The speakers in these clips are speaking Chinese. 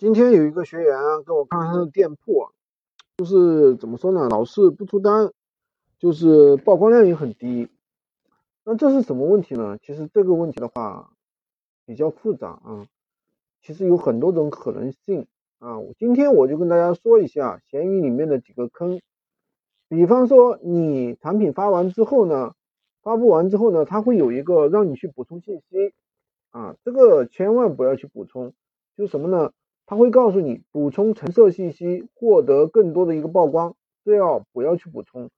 今天有一个学员给我看他的店铺，就是怎么说呢，老是不出单，就是曝光量也很低。那这是什么问题呢？其实这个问题的话比较复杂啊，其实有很多种可能性啊。今天我就跟大家说一下闲鱼里面的几个坑。比方说你产品发完之后呢，发布完之后呢，它会有一个让你去补充信息啊，这个千万不要去补充，就什么呢？他会告诉你补充橙色信息，获得更多的一个曝光，这要不要去补充？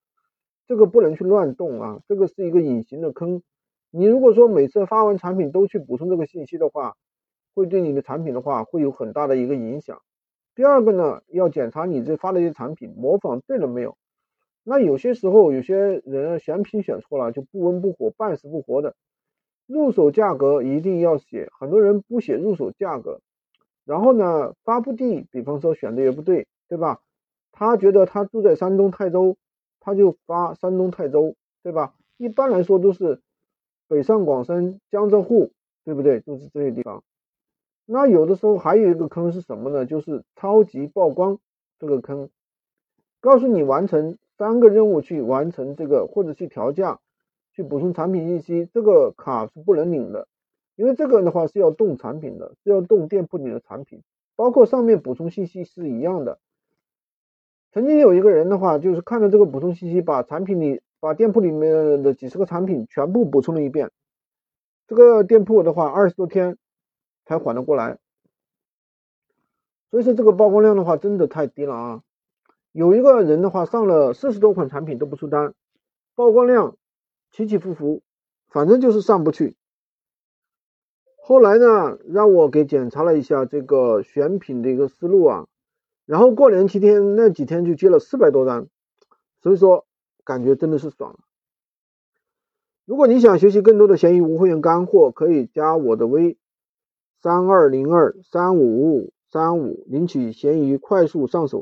这个不能去乱动啊，这个是一个隐形的坑。你如果说每次发完产品都去补充这个信息的话，会对你的产品的话会有很大的一个影响。第二个呢，要检查你这发的一些产品模仿对了没有。那有些时候有些人选品选错了，就不温不火，半死不活的。入手价格一定要写，很多人不写入手价格。然后呢，发布地，比方说选的也不对，对吧？他觉得他住在山东泰州，他就发山东泰州，对吧？一般来说都是北上广深、江浙沪，对不对？就是这些地方。那有的时候还有一个坑是什么呢？就是超级曝光这个坑，告诉你完成三个任务去完成这个，或者去调价、去补充产品信息，这个卡是不能领的。因为这个的话是要动产品的，是要动店铺里的产品，包括上面补充信息是一样的。曾经有一个人的话，就是看了这个补充信息，把产品里、把店铺里面的几十个产品全部补充了一遍。这个店铺的话，二十多天才缓得过来。所以说这个曝光量的话，真的太低了啊！有一个人的话，上了四十多款产品都不出单，曝光量起起伏伏，反正就是上不去。后来呢，让我给检查了一下这个选品的一个思路啊，然后过年期间那几天就接了四百多单，所以说感觉真的是爽。如果你想学习更多的闲鱼无会员干货，可以加我的微三二零二三五五五三五，领取闲鱼快速上手